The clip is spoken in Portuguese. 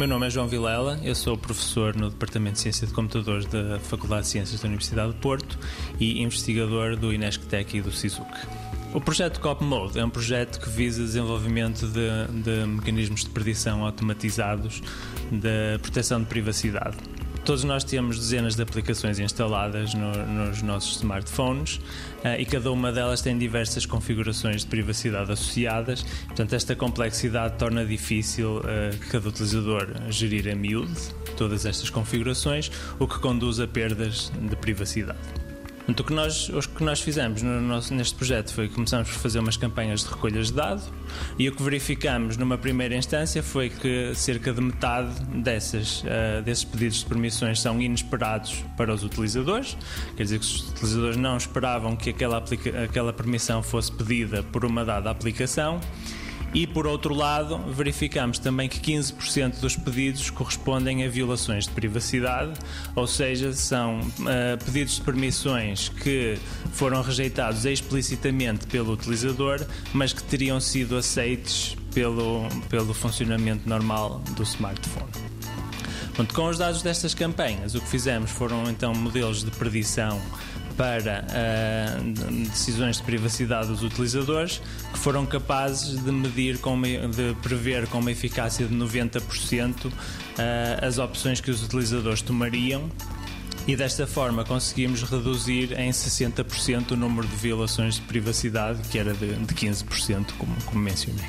meu nome é João Vilela, eu sou professor no Departamento de Ciência de Computadores da Faculdade de Ciências da Universidade de Porto e investigador do Inesctec e do CISUC. O projeto COP Mode é um projeto que visa desenvolvimento de, de mecanismos de predição automatizados da proteção de privacidade. Todos nós temos dezenas de aplicações instaladas no, nos nossos smartphones uh, e cada uma delas tem diversas configurações de privacidade associadas. Portanto, esta complexidade torna difícil uh, cada utilizador gerir a miúde todas estas configurações, o que conduz a perdas de privacidade. Portanto, o que nós, o que nós fizemos no nosso, neste projeto foi que começamos por fazer umas campanhas de recolhas de dados e o que verificamos numa primeira instância foi que cerca de metade dessas, uh, desses pedidos de permissões são inesperados para os utilizadores, quer dizer que os utilizadores não esperavam que aquela, aquela permissão fosse pedida por uma dada aplicação e por outro lado, verificamos também que 15% dos pedidos correspondem a violações de privacidade, ou seja, são uh, pedidos de permissões que foram rejeitados explicitamente pelo utilizador, mas que teriam sido aceitos pelo, pelo funcionamento normal do smartphone. Com os dados destas campanhas, o que fizemos foram então modelos de predição para uh, decisões de privacidade dos utilizadores que foram capazes de medir, com de prever com uma eficácia de 90% uh, ah, as opções que os utilizadores tomariam e desta forma conseguimos reduzir em 60% o número de violações de privacidade, que era de, de 15%, como, como mencionei.